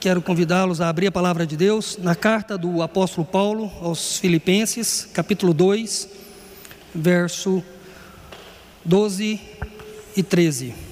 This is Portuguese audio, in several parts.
quero convidá-los a abrir a palavra de Deus na carta do apóstolo Paulo aos Filipenses, capítulo 2, verso 12 e 13.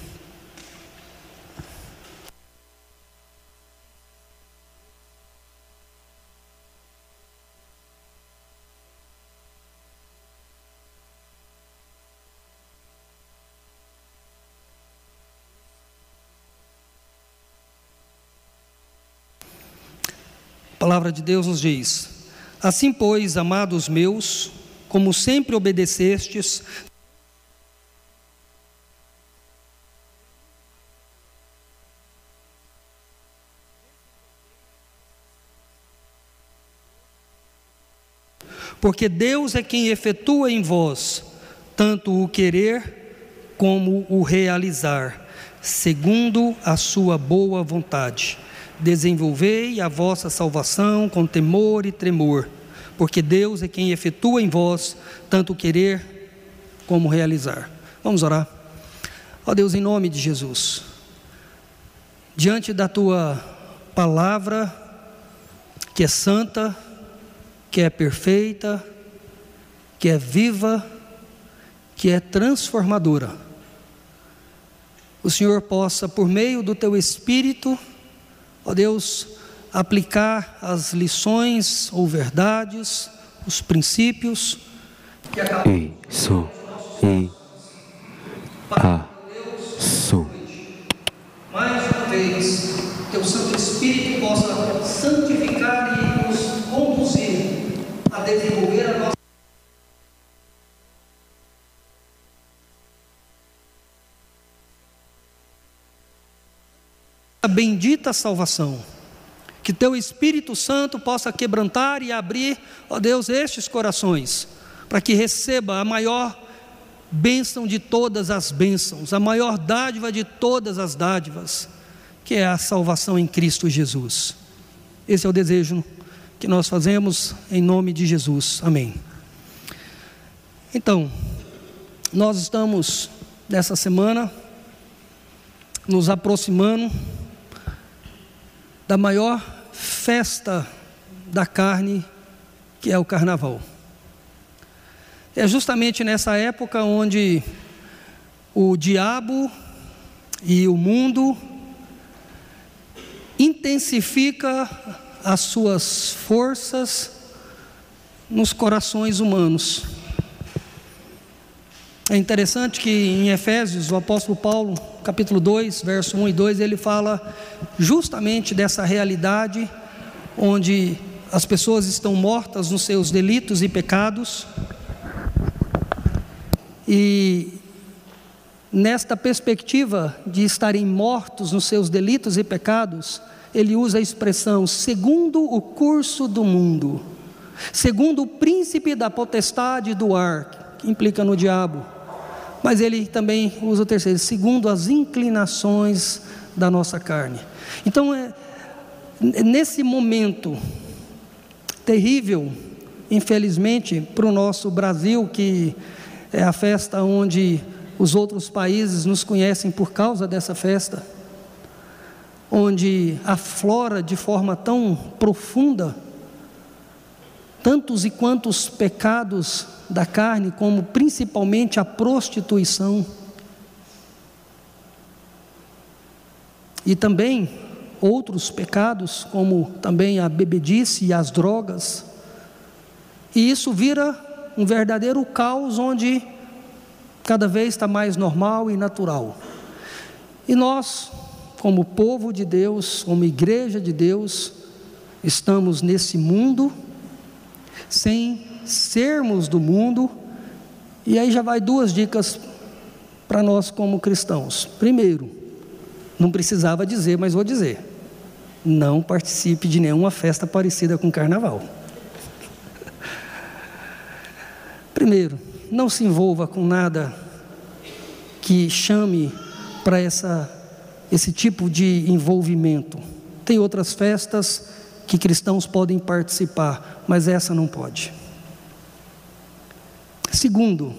Palavra de Deus nos diz: Assim, pois, amados meus, como sempre obedecestes, porque Deus é quem efetua em vós tanto o querer como o realizar, segundo a sua boa vontade. Desenvolvei a vossa salvação com temor e tremor, porque Deus é quem efetua em vós tanto querer como realizar. Vamos orar. Ó Deus, em nome de Jesus, diante da tua palavra, que é santa, que é perfeita, que é viva, que é transformadora. O Senhor possa, por meio do teu Espírito, ó Deus, aplicar as lições ou verdades, os princípios que acabam. Isso. E. A. Su. Mais uma vez, teu Santo Espírito possa santificar e nos conduzir a desenvolver a nossa bendita salvação. Que teu Espírito Santo possa quebrantar e abrir, ó Deus, estes corações, para que receba a maior bênção de todas as bênçãos, a maior dádiva de todas as dádivas, que é a salvação em Cristo Jesus. Esse é o desejo que nós fazemos em nome de Jesus. Amém. Então, nós estamos nessa semana nos aproximando da maior festa da carne, que é o carnaval. É justamente nessa época onde o diabo e o mundo intensifica as suas forças nos corações humanos. É interessante que em Efésios, o apóstolo Paulo, capítulo 2, verso 1 e 2, ele fala justamente dessa realidade onde as pessoas estão mortas nos seus delitos e pecados. E nesta perspectiva de estarem mortos nos seus delitos e pecados, ele usa a expressão segundo o curso do mundo, segundo o príncipe da potestade do ar, que implica no diabo. Mas ele também usa o terceiro, segundo as inclinações da nossa carne. Então, é, nesse momento terrível, infelizmente, para o nosso Brasil, que é a festa onde os outros países nos conhecem por causa dessa festa, onde aflora de forma tão profunda tantos e quantos pecados da carne, como principalmente a prostituição. E também outros pecados, como também a bebedice e as drogas. E isso vira um verdadeiro caos onde cada vez está mais normal e natural. E nós, como povo de Deus, como igreja de Deus, estamos nesse mundo sem sermos do mundo. E aí já vai duas dicas para nós como cristãos. Primeiro, não precisava dizer, mas vou dizer. Não participe de nenhuma festa parecida com carnaval. Primeiro, não se envolva com nada que chame para esse tipo de envolvimento. Tem outras festas que cristãos podem participar, mas essa não pode. Segundo,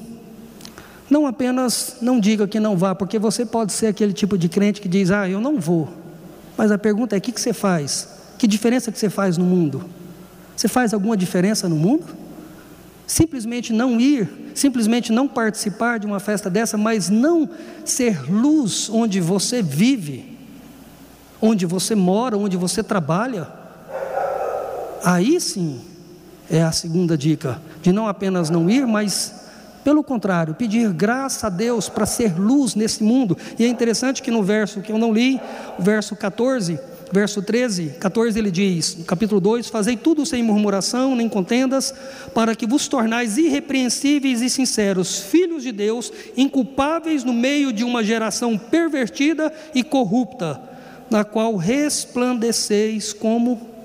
não apenas não diga que não vá, porque você pode ser aquele tipo de crente que diz: "Ah, eu não vou". Mas a pergunta é: o que, você faz? Que diferença que você faz no mundo? Você faz alguma diferença no mundo? Simplesmente não ir, simplesmente não participar de uma festa dessa, mas não ser luz onde você vive, onde você mora, onde você trabalha. Aí sim é a segunda dica, de não apenas não ir, mas pelo contrário, pedir graça a Deus para ser luz nesse mundo. E é interessante que no verso que eu não li, o verso 14, verso 13, 14 ele diz, no capítulo 2: Fazei tudo sem murmuração nem contendas, para que vos tornais irrepreensíveis e sinceros, filhos de Deus, inculpáveis no meio de uma geração pervertida e corrupta, na qual resplandeceis como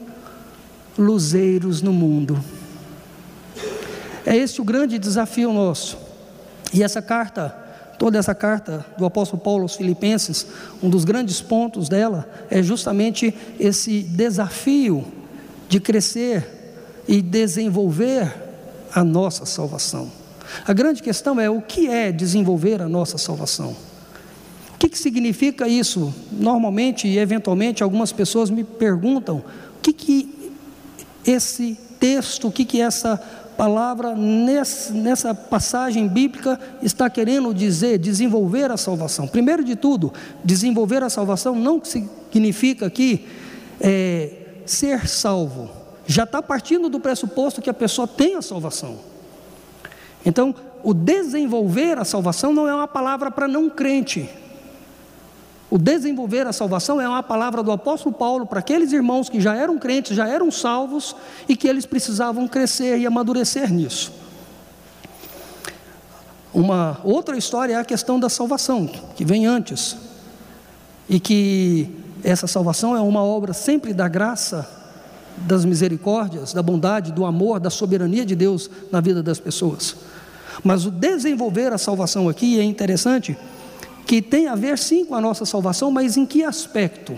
luzeiros no mundo. É esse o grande desafio nosso. E essa carta, toda essa carta do apóstolo Paulo aos Filipenses, um dos grandes pontos dela é justamente esse desafio de crescer e desenvolver a nossa salvação. A grande questão é o que é desenvolver a nossa salvação. O que, que significa isso? Normalmente e eventualmente algumas pessoas me perguntam o que, que esse texto, o que, que essa palavra nessa passagem bíblica está querendo dizer desenvolver a salvação. Primeiro de tudo, desenvolver a salvação não significa aqui é, ser salvo. Já está partindo do pressuposto que a pessoa tem a salvação. Então, o desenvolver a salvação não é uma palavra para não crente. O desenvolver a salvação é uma palavra do apóstolo Paulo para aqueles irmãos que já eram crentes, já eram salvos e que eles precisavam crescer e amadurecer nisso. Uma outra história é a questão da salvação, que vem antes, e que essa salvação é uma obra sempre da graça, das misericórdias, da bondade, do amor, da soberania de Deus na vida das pessoas. Mas o desenvolver a salvação aqui é interessante que tem a ver sim com a nossa salvação, mas em que aspecto?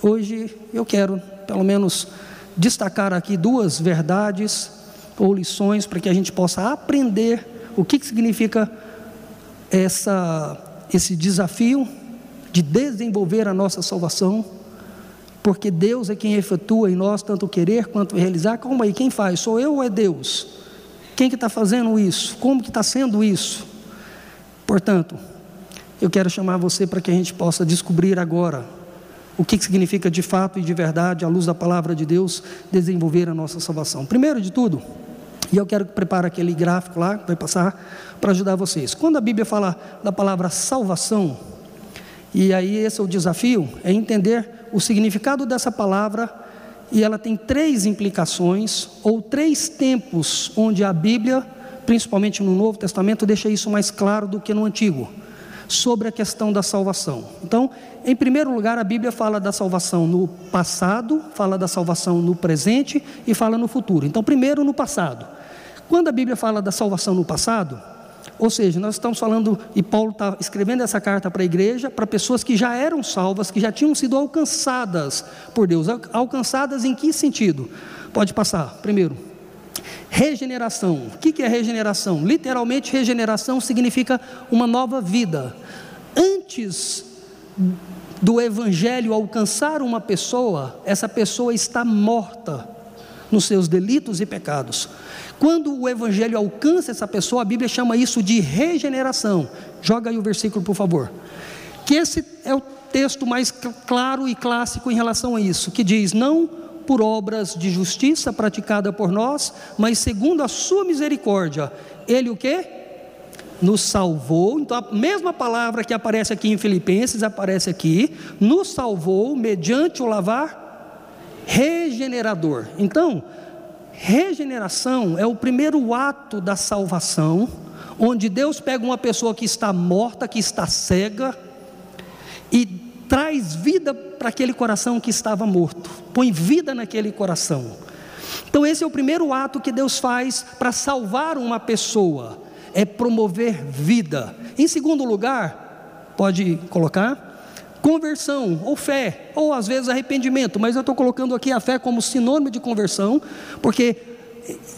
Hoje eu quero, pelo menos, destacar aqui duas verdades ou lições para que a gente possa aprender o que, que significa essa, esse desafio de desenvolver a nossa salvação, porque Deus é quem efetua em nós tanto querer quanto realizar. Calma aí, quem faz? Sou eu ou é Deus? Quem que está fazendo isso? Como que está sendo isso? Portanto, eu quero chamar você para que a gente possa descobrir agora o que significa de fato e de verdade, à luz da palavra de Deus, desenvolver a nossa salvação. Primeiro de tudo, e eu quero que prepare aquele gráfico lá, que vai passar, para ajudar vocês. Quando a Bíblia fala da palavra salvação, e aí esse é o desafio, é entender o significado dessa palavra, e ela tem três implicações, ou três tempos, onde a Bíblia, principalmente no Novo Testamento, deixa isso mais claro do que no Antigo sobre a questão da salvação. Então, em primeiro lugar, a Bíblia fala da salvação no passado, fala da salvação no presente e fala no futuro. Então, primeiro no passado. Quando a Bíblia fala da salvação no passado, ou seja, nós estamos falando, e Paulo está escrevendo essa carta para a igreja, para pessoas que já eram salvas, que já tinham sido alcançadas por Deus. Alcançadas em que sentido? Pode passar. Primeiro, Regeneração. O que é regeneração? Literalmente, regeneração significa uma nova vida. Antes do Evangelho alcançar uma pessoa, essa pessoa está morta nos seus delitos e pecados. Quando o Evangelho alcança essa pessoa, a Bíblia chama isso de regeneração. Joga aí o versículo, por favor. Que esse é o texto mais claro e clássico em relação a isso, que diz: Não por obras de justiça praticada por nós, mas segundo a sua misericórdia, ele o que? Nos salvou, então a mesma palavra que aparece aqui em Filipenses aparece aqui, nos salvou mediante o lavar regenerador. Então, regeneração é o primeiro ato da salvação, onde Deus pega uma pessoa que está morta, que está cega, e traz vida para aquele coração que estava morto, põe vida naquele coração. Então, esse é o primeiro ato que Deus faz para salvar uma pessoa, é promover vida. Em segundo lugar, pode colocar, conversão ou fé, ou às vezes arrependimento, mas eu estou colocando aqui a fé como sinônimo de conversão, porque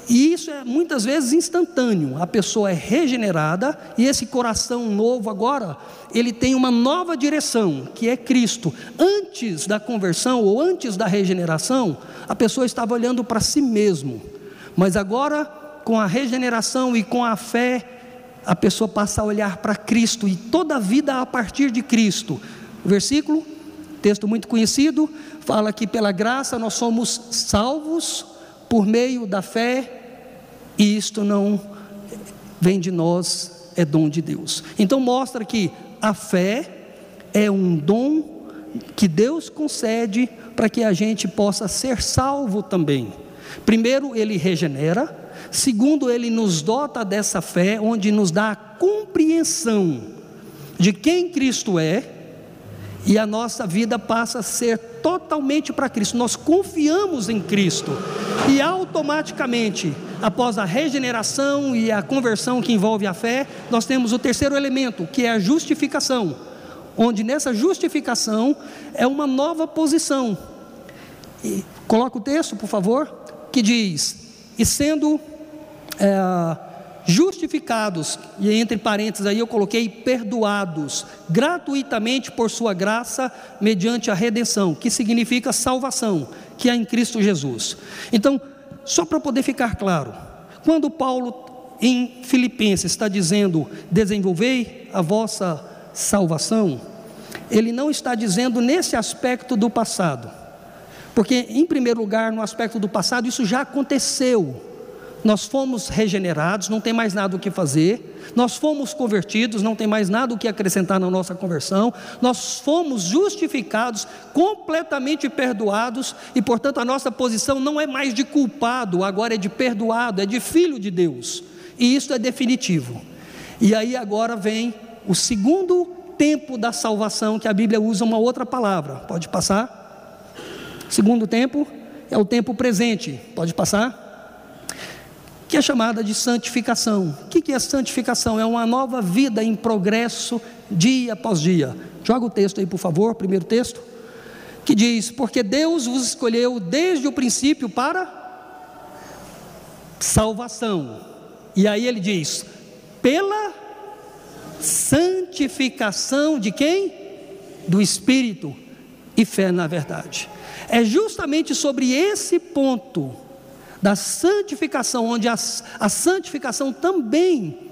E isso é muitas vezes instantâneo. A pessoa é regenerada e esse coração novo agora, ele tem uma nova direção, que é Cristo. Antes da conversão ou antes da regeneração, a pessoa estava olhando para si mesmo. Mas agora, com a regeneração e com a fé, a pessoa passa a olhar para Cristo e toda a vida a partir de Cristo. Versículo, texto muito conhecido, fala que pela graça nós somos salvos por meio da fé, e isto não vem de nós, é dom de Deus. Então mostra que a fé é um dom que Deus concede para que a gente possa ser salvo também. Primeiro, ele regenera, segundo, ele nos dota dessa fé, onde nos dá a compreensão de quem Cristo é, e a nossa vida passa a ser totalmente para Cristo. Nós confiamos em Cristo e automaticamente, após a regeneração e a conversão que envolve a fé, nós temos o terceiro elemento, que é a justificação. Onde nessa justificação é uma nova posição. E, coloca o texto, por favor, que diz: E sendo é, justificados, e entre parênteses aí eu coloquei perdoados gratuitamente por sua graça, mediante a redenção, que significa salvação, que é em Cristo Jesus. Então, só para poder ficar claro, quando Paulo em Filipenses está dizendo: desenvolvei a vossa salvação, ele não está dizendo nesse aspecto do passado, porque, em primeiro lugar, no aspecto do passado, isso já aconteceu nós fomos regenerados, não tem mais nada o que fazer, nós fomos convertidos, não tem mais nada o que acrescentar na nossa conversão, nós fomos justificados, completamente perdoados, e portanto a nossa posição não é mais de culpado, agora é de perdoado, é de filho de Deus, e isso é definitivo. E aí agora vem o segundo tempo da salvação, que a Bíblia usa uma outra palavra, pode passar? Segundo tempo é o tempo presente, pode passar? Que é chamada de santificação. O que é santificação? É uma nova vida em progresso dia após dia. Joga o texto aí, por favor, primeiro texto, que diz: Porque Deus vos escolheu desde o princípio para salvação. E aí ele diz: pela santificação de quem? Do Espírito e fé na verdade. É justamente sobre esse ponto da santificação, onde a, a santificação também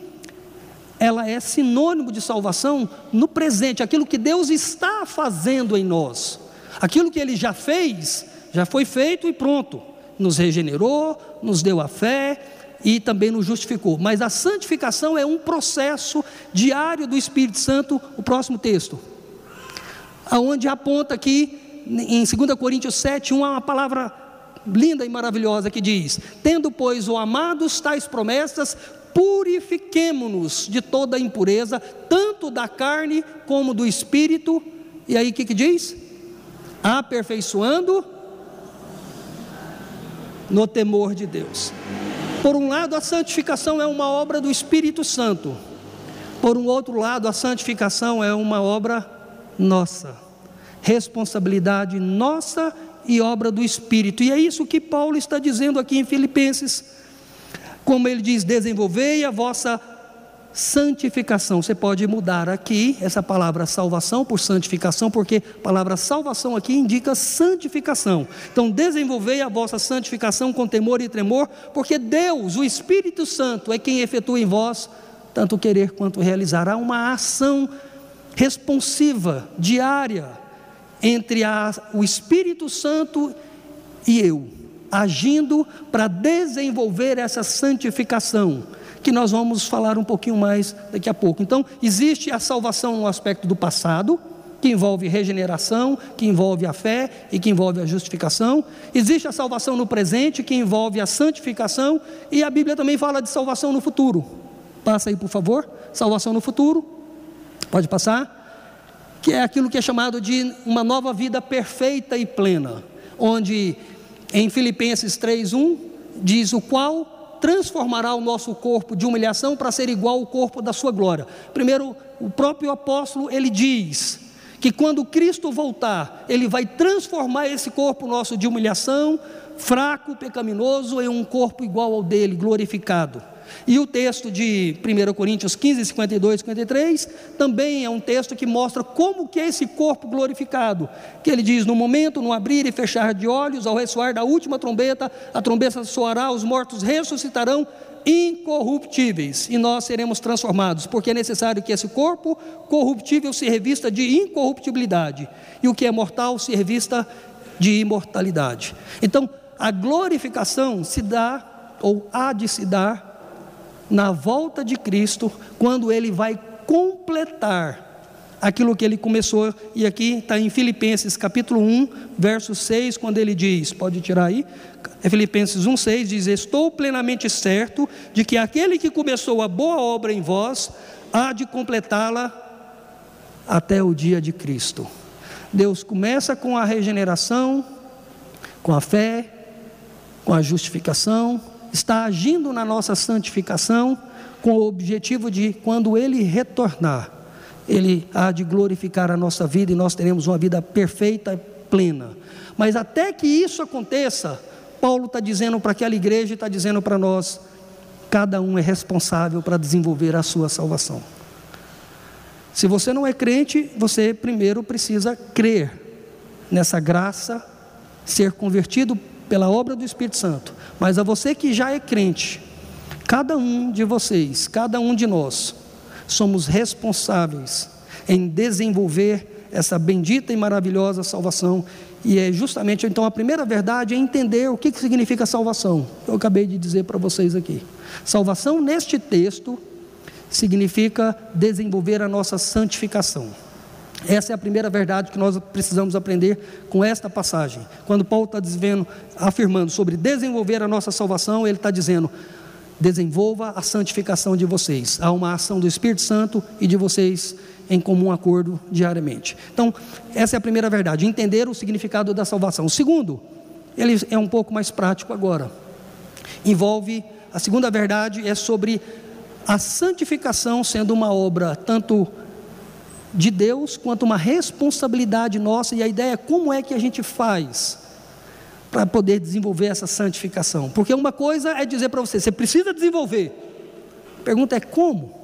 ela é sinônimo de salvação no presente, aquilo que Deus está fazendo em nós. Aquilo que ele já fez, já foi feito e pronto. Nos regenerou, nos deu a fé e também nos justificou. Mas a santificação é um processo diário do Espírito Santo, o próximo texto. Aonde aponta aqui em 2 Coríntios 7, uma palavra linda e maravilhosa que diz: Tendo, pois, o amados tais promessas, purifiquemo-nos de toda impureza, tanto da carne como do espírito. E aí o que, que diz? Aperfeiçoando no temor de Deus. Por um lado, a santificação é uma obra do Espírito Santo. Por um outro lado, a santificação é uma obra nossa. Responsabilidade nossa e obra do Espírito. E é isso que Paulo está dizendo aqui em Filipenses. Como ele diz: desenvolvei a vossa santificação. Você pode mudar aqui essa palavra salvação por santificação, porque a palavra salvação aqui indica santificação. Então, desenvolvei a vossa santificação com temor e tremor, porque Deus, o Espírito Santo, é quem efetua em vós tanto querer quanto realizar. Há uma ação responsiva, diária, entre a, o Espírito Santo e eu, agindo para desenvolver essa santificação, que nós vamos falar um pouquinho mais daqui a pouco. Então, existe a salvação no aspecto do passado, que envolve regeneração, que envolve a fé e que envolve a justificação. Existe a salvação no presente, que envolve a santificação, e a Bíblia também fala de salvação no futuro. Passa aí, por favor. Salvação no futuro. Pode passar que é aquilo que é chamado de uma nova vida perfeita e plena, onde em Filipenses 3:1 diz o qual transformará o nosso corpo de humilhação para ser igual ao corpo da sua glória. Primeiro, o próprio apóstolo ele diz que quando Cristo voltar, ele vai transformar esse corpo nosso de humilhação, fraco, pecaminoso, em um corpo igual ao dele, glorificado. E o texto de 1 Coríntios 15, 52 53 também é um texto que mostra como que é esse corpo glorificado. Que ele diz: No momento, no abrir e fechar de olhos, ao ressoar da última trombeta, a trombeta soará, os mortos ressuscitarão incorruptíveis e nós seremos transformados, porque é necessário que esse corpo corruptível se revista de incorruptibilidade e o que é mortal se revista de imortalidade. Então, a glorificação se dá ou há de se dar na volta de Cristo, quando ele vai completar aquilo que ele começou, e aqui está em Filipenses capítulo 1, verso 6, quando ele diz, pode tirar aí, é Filipenses 1, 6, diz: Estou plenamente certo de que aquele que começou a boa obra em vós há de completá-la até o dia de Cristo. Deus começa com a regeneração, com a fé, com a justificação, está agindo na nossa santificação com o objetivo de, quando Ele retornar, Ele há de glorificar a nossa vida e nós teremos uma vida perfeita e plena. Mas até que isso aconteça, Paulo está dizendo para aquela igreja e está dizendo para nós: cada um é responsável para desenvolver a sua salvação. Se você não é crente, você primeiro precisa crer nessa graça, ser convertido pela obra do Espírito Santo. Mas a você que já é crente, cada um de vocês, cada um de nós, somos responsáveis em desenvolver essa bendita e maravilhosa salvação. E é justamente então a primeira verdade é entender o que, significa salvação. Eu acabei de dizer para vocês aqui. Salvação neste texto significa desenvolver a nossa santificação. Essa é a primeira verdade que nós precisamos aprender com esta passagem. Quando Paulo está dizendo, afirmando sobre desenvolver a nossa salvação, ele está dizendo: desenvolva a santificação de vocês. Há uma ação do Espírito Santo e de vocês em comum acordo diariamente. Então, essa é a primeira verdade, entender o significado da salvação. O segundo, ele é um pouco mais prático agora. Envolve, a segunda verdade é sobre a santificação sendo uma obra tanto de Deus quanto uma responsabilidade nossa, e a ideia é como é que a gente faz para poder desenvolver essa santificação. Porque uma coisa é dizer para você, você precisa desenvolver. A pergunta é como?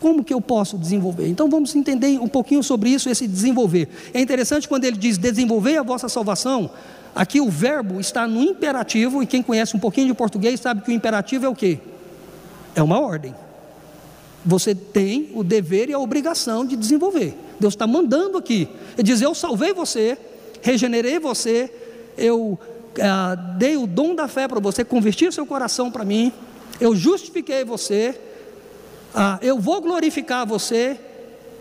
Como que eu posso desenvolver? Então vamos entender um pouquinho sobre isso, esse desenvolver. É interessante quando ele diz desenvolver a vossa salvação, aqui o verbo está no imperativo, e quem conhece um pouquinho de português sabe que o imperativo é o quê? É uma ordem. Você tem o dever e a obrigação de desenvolver. Deus está mandando aqui. Ele diz: Eu salvei você, regenerei você, eu ah, dei o dom da fé para você, converti seu coração para mim, eu justifiquei você, ah, eu vou glorificar você,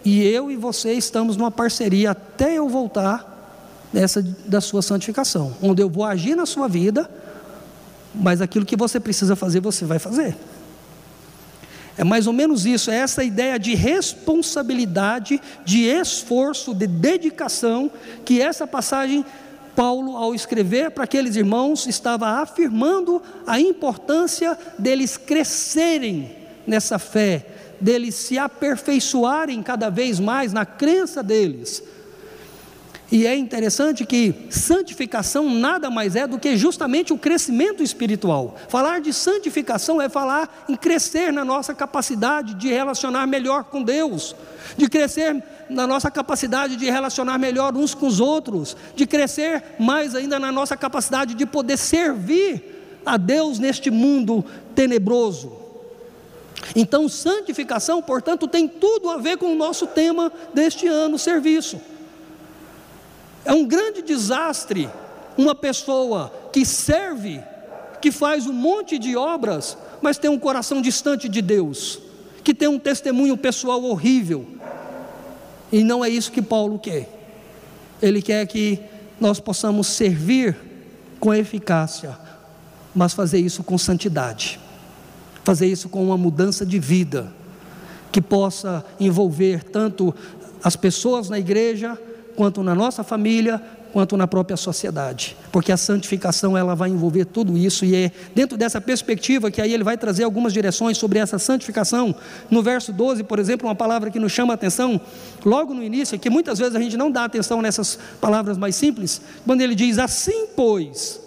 e eu e você estamos numa parceria até eu voltar dessa da sua santificação, onde eu vou agir na sua vida, mas aquilo que você precisa fazer, você vai fazer. É mais ou menos isso, é essa ideia de responsabilidade, de esforço, de dedicação, que essa passagem, Paulo, ao escrever para aqueles irmãos, estava afirmando a importância deles crescerem nessa fé, deles se aperfeiçoarem cada vez mais na crença deles e é interessante que santificação nada mais é do que justamente o crescimento espiritual. Falar de santificação é falar em crescer na nossa capacidade de relacionar melhor com Deus, de crescer na nossa capacidade de relacionar melhor uns com os outros, de crescer mais ainda na nossa capacidade de poder servir a Deus neste mundo tenebroso. Então, santificação, portanto, tem tudo a ver com o nosso tema deste ano, serviço. É um grande desastre uma pessoa que serve, que faz um monte de obras, mas tem um coração distante de Deus, que tem um testemunho pessoal horrível. E não é isso que Paulo quer. Ele quer que nós possamos servir com eficácia, mas fazer isso com santidade, fazer isso com uma mudança de vida, que possa envolver tanto as pessoas na igreja, quanto na nossa família, quanto na própria sociedade, porque a santificação ela vai envolver tudo isso e é dentro dessa perspectiva que aí ele vai trazer algumas direções sobre essa santificação. No verso 12, por exemplo, uma palavra que nos chama a atenção, logo no início, que muitas vezes a gente não dá atenção nessas palavras mais simples, quando ele diz assim, pois,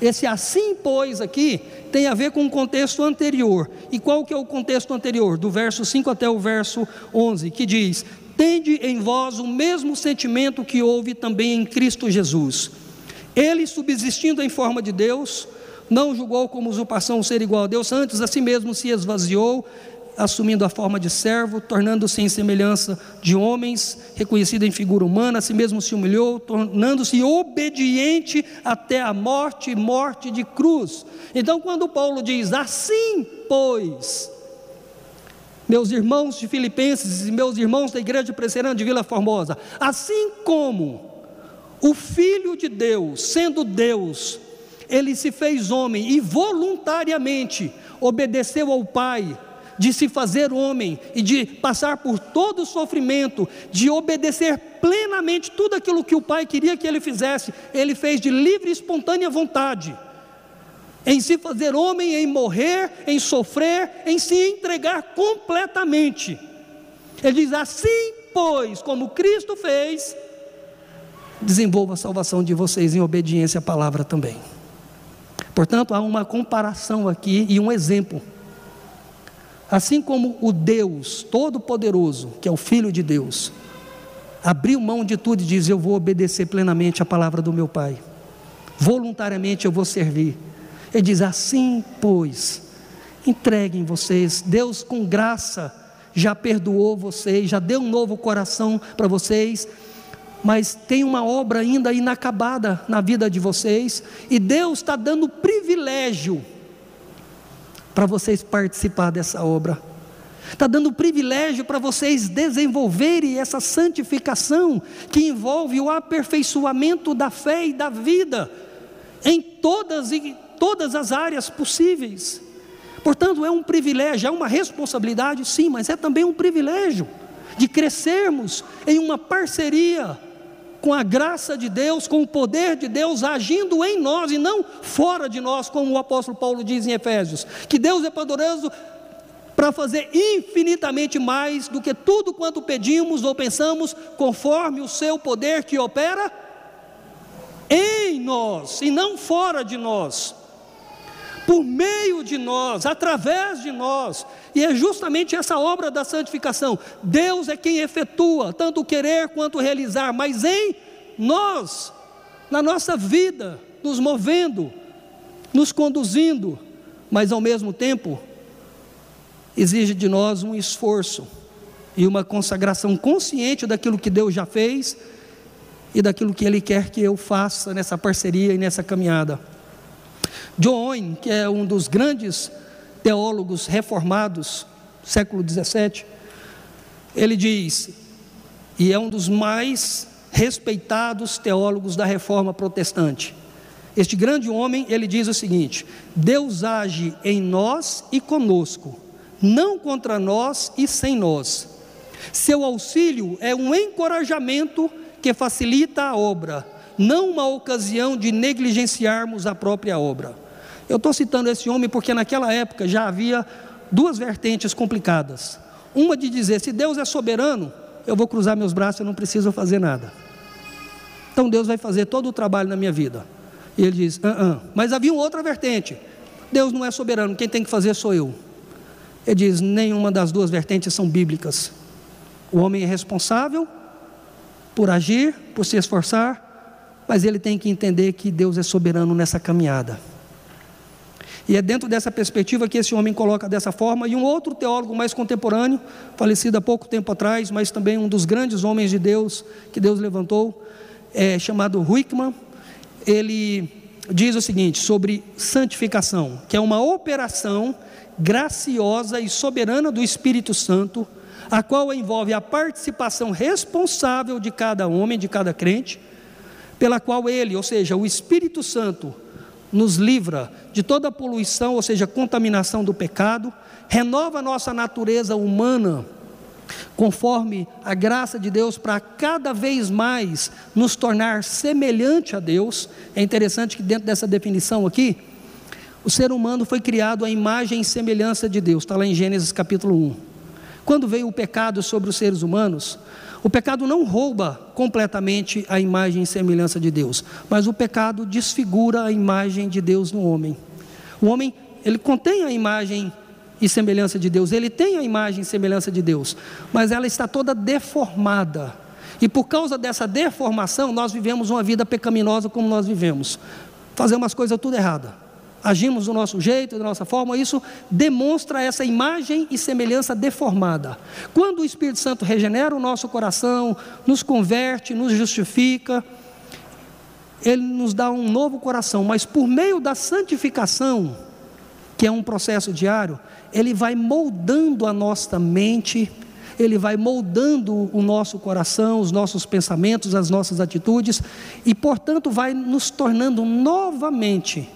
Esse assim, pois, aqui tem a ver com o contexto anterior. E qual que é o contexto anterior? Do verso 5 até o verso 11, que diz: Tende em vós o mesmo sentimento que houve também em Cristo Jesus. Ele, subsistindo em forma de Deus, não julgou como usurpação ser igual a Deus, antes a si mesmo se esvaziou, assumindo a forma de servo, tornando-se em semelhança de homens, reconhecido em figura humana, a si mesmo se humilhou, tornando-se obediente até a morte, morte de cruz. Então, quando Paulo diz assim, pois, meus irmãos de Filipenses e meus irmãos da igreja presbiteriana de Vila Formosa, assim como o Filho de Deus, sendo Deus, ele se fez homem e voluntariamente obedeceu ao Pai, de se fazer homem e de passar por todo o sofrimento, de obedecer plenamente tudo aquilo que o Pai queria que ele fizesse, ele fez de livre e espontânea vontade. Em se fazer homem, em morrer, em sofrer, em se entregar completamente. Ele diz: assim, pois, como Cristo fez, desenvolva a salvação de vocês em obediência à palavra também. Portanto, há uma comparação aqui e um exemplo. Assim como o Deus Todo-Poderoso, que é o Filho de Deus, abriu mão de tudo e diz: Eu vou obedecer plenamente a palavra do meu Pai, voluntariamente eu vou servir. Ele diz: Assim, pois, entreguem vocês, Deus com graça já perdoou vocês, já deu um novo coração para vocês, mas tem uma obra ainda inacabada na vida de vocês, e Deus está dando privilégio para vocês participar dessa obra. Está dando privilégio para vocês desenvolverem essa santificação que envolve o aperfeiçoamento da fé e da vida em todas e todas as áreas possíveis. Portanto, é um privilégio, é uma responsabilidade, sim, mas é também um privilégio de crescermos em uma parceria com a graça de Deus, com o poder de Deus agindo em nós e não fora de nós, como o apóstolo Paulo diz em Efésios, que Deus é poderoso para fazer infinitamente mais do que tudo quanto pedimos ou pensamos, conforme o seu poder que opera em nós e não fora de nós. Por meio de nós, através de nós, e é justamente essa obra da santificação. Deus é quem efetua tanto o querer quanto o realizar, mas em nós, na nossa vida, nos movendo, nos conduzindo, mas ao mesmo tempo exige de nós um esforço e uma consagração consciente daquilo que Deus já fez e daquilo que Ele quer que eu faça nessa parceria e nessa caminhada. John Owen, que é um dos grandes teólogos reformados, século 17, ele diz, e é um dos mais respeitados teólogos da reforma protestante. Este grande homem, ele diz o seguinte: Deus age em nós e conosco, não contra nós e sem nós. Seu auxílio é um encorajamento que facilita a obra, não uma ocasião de negligenciarmos a própria obra. Eu estou citando esse homem porque naquela época já havia duas vertentes complicadas. Uma de dizer: se Deus é soberano, eu vou cruzar meus braços, eu não preciso fazer nada. Então Deus vai fazer todo o trabalho na minha vida. E ele diz: ah, ah. mas havia uma outra vertente. Deus não é soberano, quem tem que fazer sou eu. Ele diz: nenhuma das duas vertentes são bíblicas. O homem é responsável por agir, por se esforçar, mas ele tem que entender que Deus é soberano nessa caminhada. E é dentro dessa perspectiva que esse homem coloca dessa forma. E um outro teólogo mais contemporâneo, falecido há pouco tempo atrás, mas também um dos grandes homens de Deus que Deus levantou, é, chamado Huickman, ele diz o seguinte sobre santificação, que é uma operação graciosa e soberana do Espírito Santo, a qual envolve a participação responsável de cada homem, de cada crente, pela qual ele, ou seja, o Espírito Santo, nos livra de toda poluição, ou seja, contaminação do pecado, renova a nossa natureza humana, conforme a graça de Deus, para cada vez mais nos tornar semelhante a Deus. É interessante que dentro dessa definição aqui, o ser humano foi criado à imagem e semelhança de Deus, está lá em Gênesis capítulo 1. Quando veio o pecado sobre os seres humanos, O pecado não rouba completamente a imagem e semelhança de Deus, mas o pecado desfigura a imagem de Deus no homem. O homem, ele contém a imagem e semelhança de Deus, ele tem a imagem e semelhança de Deus, mas ela está toda deformada. E por causa dessa deformação, nós vivemos uma vida pecaminosa como nós vivemos. Fazemos as coisas tudo errada. Agimos do nosso jeito, da nossa forma, isso demonstra essa imagem e semelhança deformada. Quando o Espírito Santo regenera o nosso coração, nos converte, nos justifica, ele nos dá um novo coração, mas por meio da santificação, que é um processo diário, ele vai moldando a nossa mente, ele vai moldando o nosso coração, os nossos pensamentos, as nossas atitudes, e portanto vai nos tornando novamente,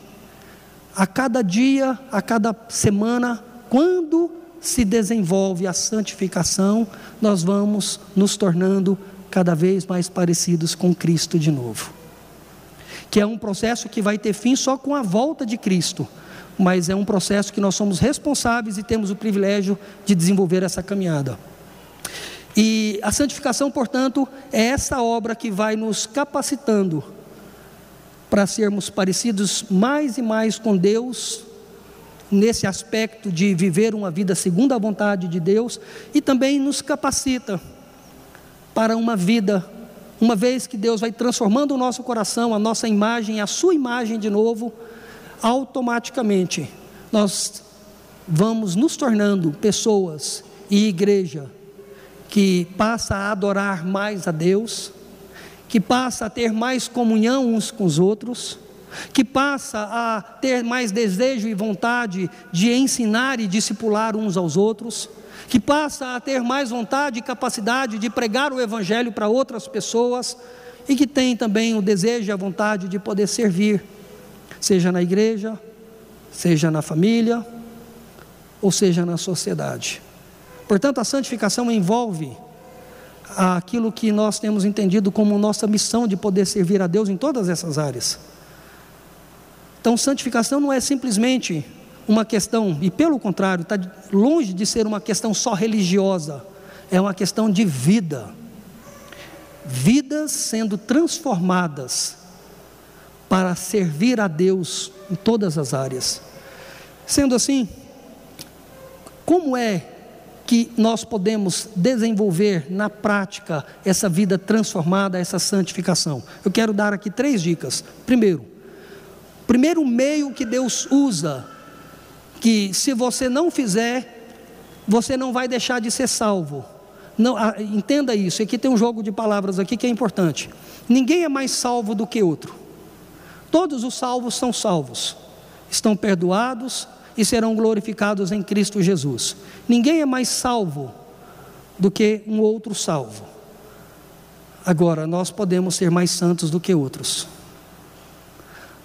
a cada dia, a cada semana, quando se desenvolve a santificação, nós vamos nos tornando cada vez mais parecidos com Cristo de novo. Que é um processo que vai ter fim só com a volta de Cristo mas é um processo que nós somos responsáveis e temos o privilégio de desenvolver essa caminhada. E a santificação, portanto, é essa obra que vai nos capacitando para sermos parecidos mais e mais com Deus, nesse aspecto de viver uma vida segundo a vontade de Deus, e também nos capacita para uma vida, uma vez que Deus vai transformando o nosso coração, a nossa imagem, a sua imagem de novo automaticamente nós vamos nos tornando pessoas e igreja que passa a adorar mais a Deus, que passa a ter mais comunhão uns com os outros, que passa a ter mais desejo e vontade de ensinar e discipular uns aos outros, que passa a ter mais vontade e capacidade de pregar o Evangelho para outras pessoas e que tem também o desejo e a vontade de poder servir seja na igreja, seja na família, ou seja na sociedade. Portanto, a santificação envolve aquilo que nós temos entendido como nossa missão de poder servir a Deus em todas essas áreas. Então, santificação não é simplesmente uma questão, e pelo contrário, está longe de ser uma questão só religiosa, é uma questão de vida. Vidas sendo transformadas para servir a Deus em todas as áreas. Sendo assim, como é que nós podemos desenvolver na prática essa vida transformada, essa santificação? Eu quero dar aqui três dicas. Primeiro, primeiro meio que Deus usa, que se você não fizer, você não vai deixar de ser salvo. Não, entenda isso. Aqui tem um jogo de palavras aqui que é importante. Ninguém é mais salvo do que outro. Todos os salvos são salvos, estão perdoados e serão glorificados em Cristo Jesus. Ninguém é mais salvo do que um outro salvo. Agora, nós podemos ser mais santos do que outros.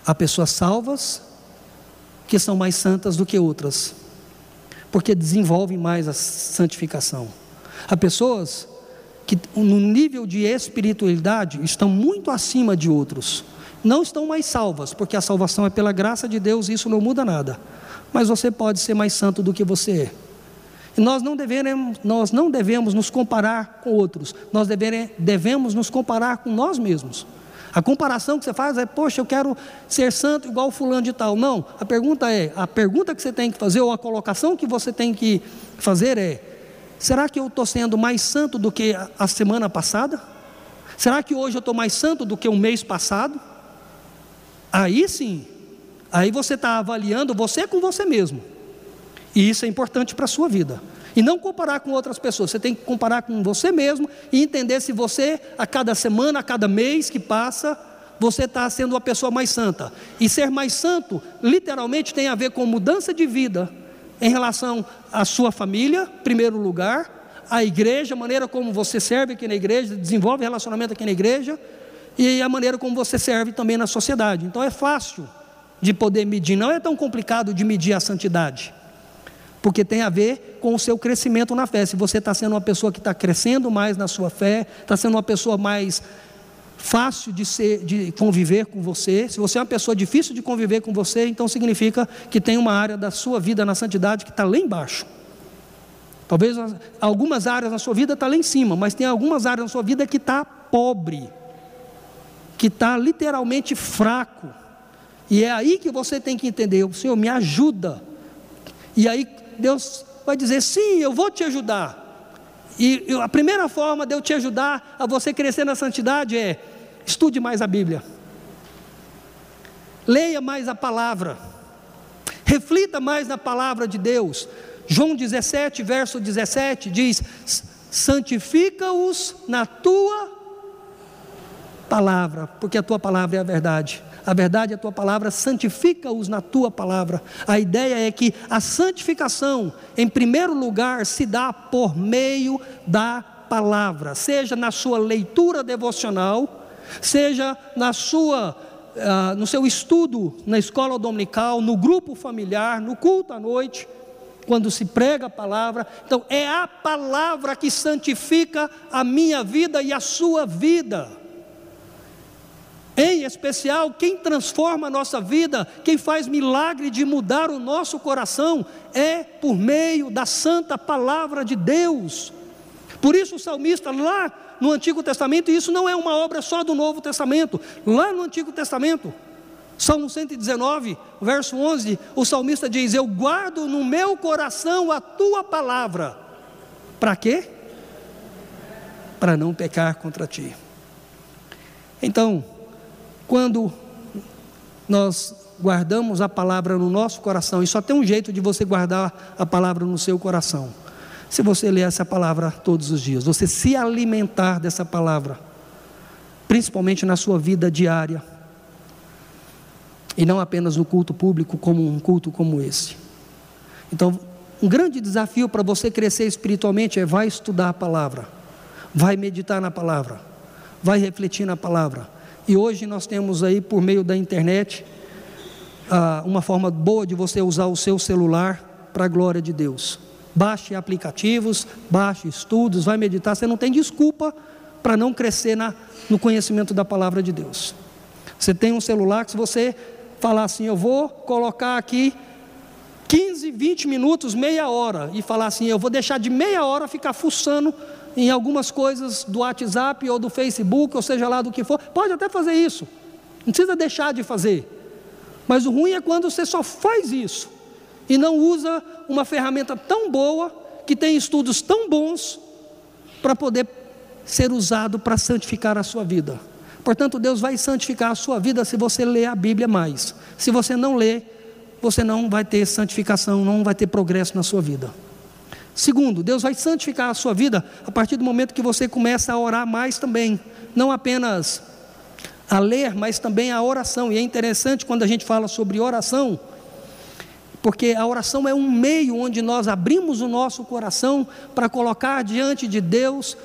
Há pessoas salvas que são mais santas do que outras, porque desenvolvem mais a santificação. Há pessoas que, no nível de espiritualidade, estão muito acima de outros não estão mais salvas, porque a salvação é pela graça de Deus e isso não muda nada. Mas você pode ser mais santo do que você é. E nós não devemos, nós não devemos nos comparar com outros, nós devemos nos comparar com nós mesmos. A comparação que você faz é, poxa, eu quero ser santo igual fulano de tal. Não, a pergunta é, a pergunta que você tem que fazer, ou a colocação que você tem que fazer é: será que eu estou sendo mais santo do que a semana passada? Será que hoje eu estou mais santo do que o mês passado? Aí sim, aí você está avaliando você com você mesmo. E isso é importante para a sua vida. E não comparar com outras pessoas, você tem que comparar com você mesmo e entender se você, a cada semana, a cada mês que passa, você está sendo uma pessoa mais santa. E ser mais santo, literalmente, tem a ver com mudança de vida em relação à sua família, primeiro lugar, à igreja, a maneira como você serve aqui na igreja, desenvolve relacionamento aqui na igreja, e a maneira como você serve também na sociedade. Então é fácil de poder medir, não é tão complicado de medir a santidade, porque tem a ver com o seu crescimento na fé. Se você está sendo uma pessoa que está crescendo mais na sua fé, está sendo uma pessoa mais fácil de, ser, de conviver com você, se você é uma pessoa difícil de conviver com você, então significa que tem uma área da sua vida na santidade que está lá embaixo. Talvez algumas áreas na sua vida estão tá lá em cima, mas tem algumas áreas na sua vida que está pobre, que está literalmente fraco. E é aí que você tem que entender: o Senhor me ajuda. E aí Deus vai dizer: sim, eu vou te ajudar. E a primeira forma de eu te ajudar a você crescer na santidade é estude mais a Bíblia, leia mais a palavra, reflita mais na palavra de Deus. João 17, verso 17 diz: santifica-os na tua palavra, porque a tua palavra é a verdade. A verdade é a tua palavra, santifica-os na tua palavra. A ideia é que a santificação, em primeiro lugar, se dá por meio da palavra, seja na sua leitura devocional, seja na sua Uh, no seu estudo na escola dominical, no grupo familiar, no culto à noite, quando se prega a palavra. Então, é a palavra que santifica a minha vida e a sua vida. Em especial, quem transforma a nossa vida, quem faz milagre de mudar o nosso coração, é por meio da santa palavra de Deus. Por isso, o salmista, lá no Antigo Testamento, e isso não é uma obra só do Novo Testamento, lá no Antigo Testamento, Salmo 119, verso 11, o salmista diz: Eu guardo no meu coração a tua palavra. Para quê? Para não pecar contra ti. Então, quando nós guardamos a palavra no nosso coração, e só tem um jeito de você guardar a palavra no seu coração. Se você ler essa palavra todos os dias, você se alimentar dessa palavra, principalmente na sua vida diária, e não apenas no culto público, como um culto como esse. Então, um grande desafio para você crescer espiritualmente é vai estudar a palavra, vai meditar na palavra, vai refletir na palavra e hoje nós temos aí, por meio da internet, ah, uma forma boa de você usar o seu celular para a glória de Deus. Baixe aplicativos, baixe estudos, vai meditar. Você não tem desculpa para não crescer na, no conhecimento da palavra de Deus. Você tem um celular que, se você falar assim, eu vou colocar aqui 15, 20 minutos, meia hora, e falar assim, eu vou deixar de meia hora ficar fuçando em algumas coisas do WhatsApp ou do Facebook, ou seja lá do que for, pode até fazer isso, não precisa deixar de fazer. Mas o ruim é quando você só faz isso e não usa uma ferramenta tão boa, que tem estudos tão bons, para poder ser usado para santificar a sua vida. Portanto, Deus vai santificar a sua vida se você ler a Bíblia mais. Se você não ler, você não vai ter santificação, não vai ter progresso na sua vida. Segundo, Deus vai santificar a sua vida a partir do momento que você começa a orar mais também, não apenas a ler, mas também a oração. E é interessante quando a gente fala sobre oração, porque a oração é um meio onde nós abrimos o nosso coração para colocar diante de Deus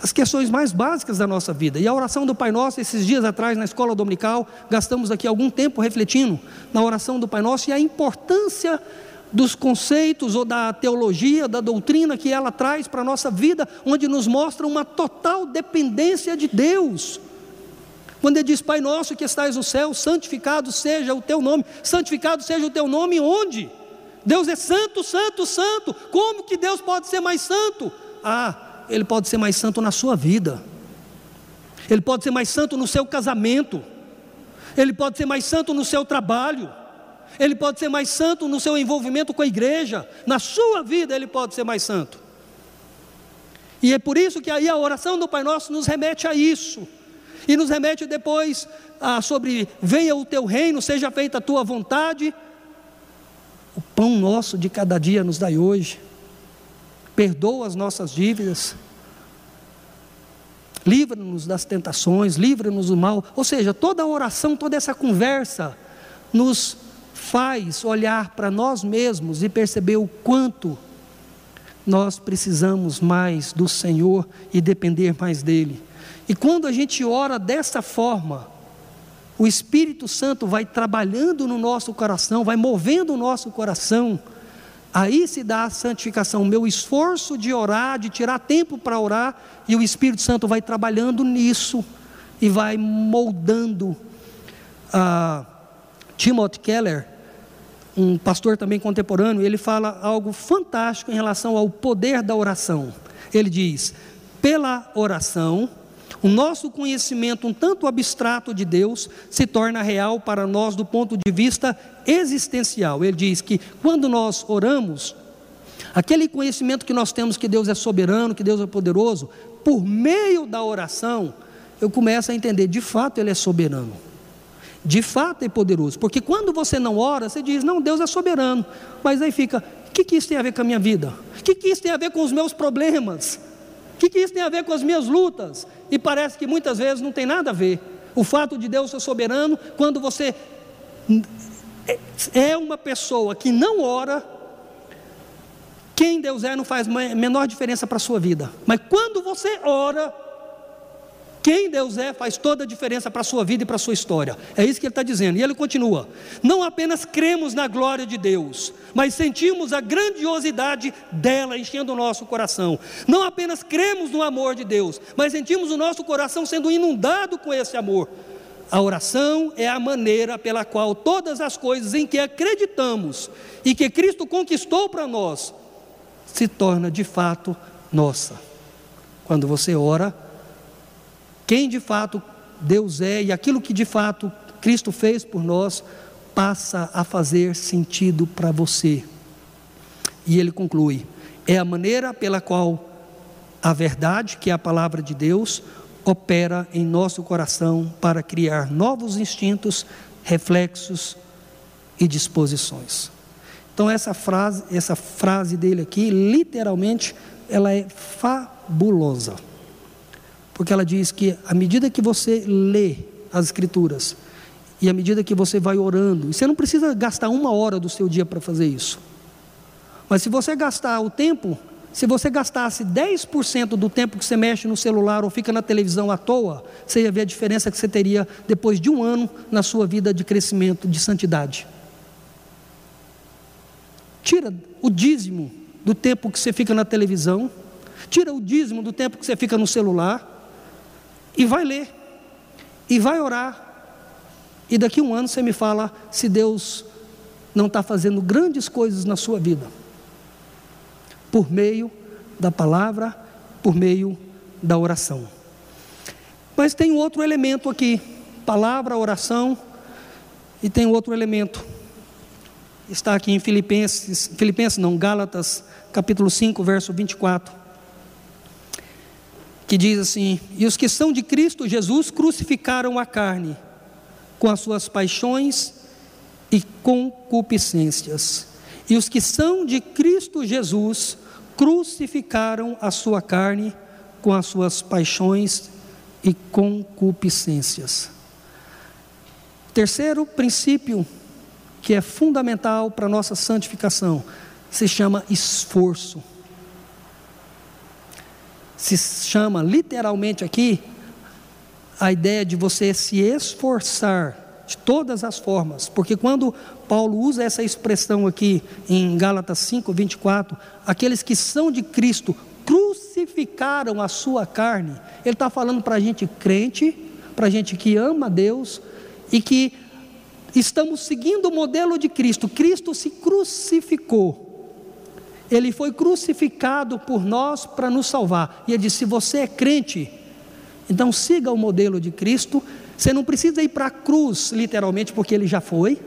as questões mais básicas da nossa vida. E a oração do Pai Nosso, esses dias atrás na escola dominical, gastamos aqui algum tempo refletindo na oração do Pai Nosso e a importância dos conceitos ou da teologia, da doutrina que ela traz para a nossa vida, onde nos mostra uma total dependência de Deus. Quando ele diz, Pai nosso que estais no céu, santificado seja o teu nome, santificado seja o teu nome onde? Deus é santo, santo, santo. Como que Deus pode ser mais santo? Ah, ele pode ser mais santo na sua vida. Ele pode ser mais santo no seu casamento. Ele pode ser mais santo no seu trabalho ele pode ser mais santo no seu envolvimento com a igreja, na sua vida ele pode ser mais santo. E é por isso que aí a oração do Pai Nosso nos remete a isso. E nos remete depois a, sobre venha o teu reino, seja feita a tua vontade. O pão nosso de cada dia nos dai hoje. Perdoa as nossas dívidas. Livra-nos das tentações, livra-nos do mal. Ou seja, toda a oração, toda essa conversa nos faz olhar para nós mesmos e perceber o quanto nós precisamos mais do Senhor e depender mais dEle. E quando a gente ora dessa forma, o Espírito Santo vai trabalhando no nosso coração, vai movendo o nosso coração, aí se dá a santificação. O meu esforço de orar, de tirar tempo para orar, e o Espírito Santo vai trabalhando nisso e vai moldando. Ah, Timothy Keller um pastor também contemporâneo, ele fala algo fantástico em relação ao poder da oração. Ele diz: pela oração, o nosso conhecimento um tanto abstrato de Deus se torna real para nós do ponto de vista existencial. Ele diz que quando nós oramos, aquele conhecimento que nós temos que Deus é soberano, que Deus é poderoso, por meio da oração, eu começo a entender, de fato Ele é soberano. De fato é poderoso, porque quando você não ora, você diz, não, Deus é soberano, mas aí fica, o que, que isso tem a ver com a minha vida? O que, que isso tem a ver com os meus problemas? O que, que isso tem a ver com as minhas lutas? E parece que muitas vezes não tem nada a ver. O fato de Deus ser soberano, quando você é uma pessoa que não ora, quem Deus é não faz menor diferença para a sua vida. Mas quando você ora, quem Deus é faz toda a diferença para a sua vida e para a sua história. É isso que ele está dizendo. E ele continua: não apenas cremos na glória de Deus, mas sentimos a grandiosidade dela enchendo o nosso coração. Não apenas cremos no amor de Deus, mas sentimos o nosso coração sendo inundado com esse amor. A oração é a maneira pela qual todas as coisas em que acreditamos e que Cristo conquistou para nós se torna de fato nossa. Quando você ora, quem de fato Deus é e aquilo que de fato Cristo fez por nós passa a fazer sentido para você. E ele conclui: é a maneira pela qual a verdade, que é a palavra de Deus, opera em nosso coração para criar novos instintos, reflexos e disposições. Então essa frase, essa frase dele aqui, literalmente, ela é fabulosa porque ela diz que à medida que você lê as Escrituras, e à medida que você vai orando, e você não precisa gastar uma hora do seu dia para fazer isso, mas se você gastar o tempo, se você gastasse 10% do tempo que você mexe no celular ou fica na televisão à toa, você ia ver a diferença que você teria depois de um ano na sua vida de crescimento, de santidade. Tira o dízimo do tempo que você fica na televisão, tira o dízimo do tempo que você fica no celular, e vai ler, e vai orar. E daqui a um ano você me fala se Deus não está fazendo grandes coisas na sua vida, por meio da palavra, por meio da oração. Mas tem outro elemento aqui: palavra, oração, e tem outro elemento. Está aqui em Filipenses, Filipenses não, Gálatas, capítulo 5, verso 24 que diz assim: E os que são de Cristo Jesus crucificaram a carne com as suas paixões e concupiscências. E os que são de Cristo Jesus crucificaram a sua carne com as suas paixões e concupiscências. Terceiro princípio que é fundamental para a nossa santificação se chama esforço se chama literalmente aqui a ideia de você se esforçar de todas as formas, porque quando Paulo usa essa expressão aqui em Gálatas 5, 24, aqueles que são de Cristo crucificaram a sua carne, ele está falando para a gente crente, para a gente que ama Deus e que estamos seguindo o modelo de Cristo, Cristo se crucificou ele foi crucificado por nós para nos salvar. E ele disse: se você é crente, então siga o modelo de Cristo. Você não precisa ir para a cruz, literalmente, porque ele já foi,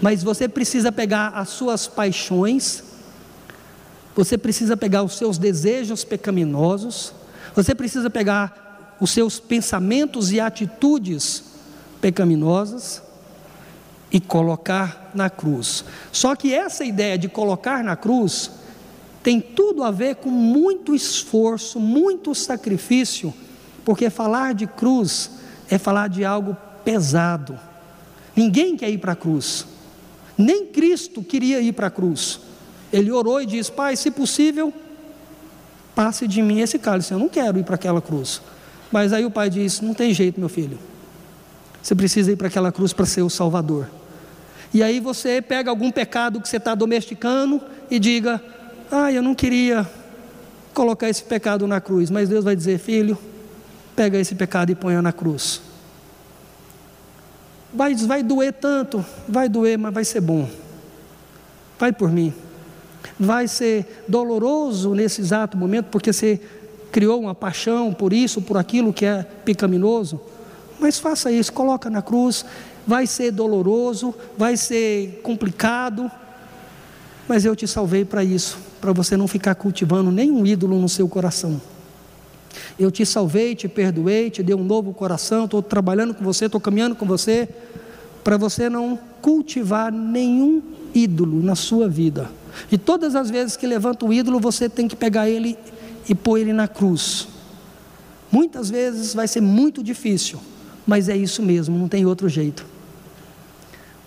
mas você precisa pegar as suas paixões, você precisa pegar os seus desejos pecaminosos, você precisa pegar os seus pensamentos e atitudes pecaminosas e colocar na cruz. Só que essa ideia de colocar na cruz tem tudo a ver com muito esforço, muito sacrifício, porque falar de cruz é falar de algo pesado. Ninguém quer ir para a cruz, nem Cristo queria ir para a cruz. Ele orou e disse: Pai, se possível, passe de mim esse cálice. Eu não quero ir para aquela cruz. Mas aí o pai disse: Não tem jeito, meu filho. Você precisa ir para aquela cruz para ser o Salvador. E aí você pega algum pecado que você está domesticando e diga: ah, eu não queria colocar esse pecado na cruz, mas Deus vai dizer: Filho, pega esse pecado e ponha na cruz. Vai, vai doer tanto, vai doer, mas vai ser bom. vai por mim. Vai ser doloroso nesse exato momento, porque você criou uma paixão por isso, por aquilo que é pecaminoso. Mas faça isso, coloca na cruz. Vai ser doloroso, vai ser complicado, mas eu te salvei para isso, para você não ficar cultivando nenhum ídolo no seu coração. Eu te salvei, te perdoei, te dei um novo coração, estou trabalhando com você, estou caminhando com você, para você não cultivar nenhum ídolo na sua vida. E todas as vezes que levanta o ídolo, você tem que pegar ele e pôr ele na cruz. Muitas vezes vai ser muito difícil, mas é isso mesmo, não tem outro jeito.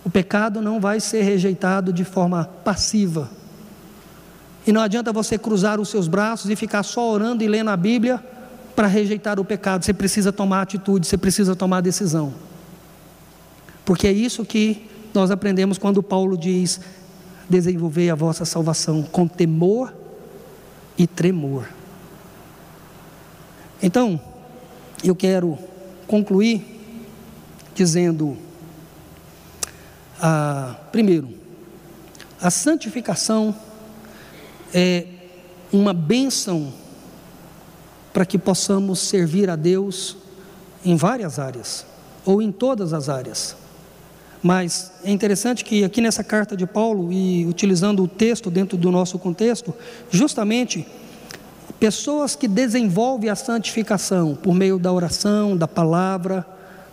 O pecado não vai ser rejeitado de forma passiva. E não adianta você cruzar os seus braços e ficar só orando e lendo a Bíblia para rejeitar o pecado. Você precisa tomar atitude, você precisa tomar decisão. Porque é isso que nós aprendemos quando Paulo diz: desenvolver a vossa salvação com temor e tremor. Então, eu quero concluir dizendo ah, primeiro, a santificação é uma bênção para que possamos servir a Deus em várias áreas, ou em todas as áreas. Mas é interessante que aqui nessa carta de Paulo, e utilizando o texto dentro do nosso contexto, justamente pessoas que desenvolvem a santificação por meio da oração, da palavra,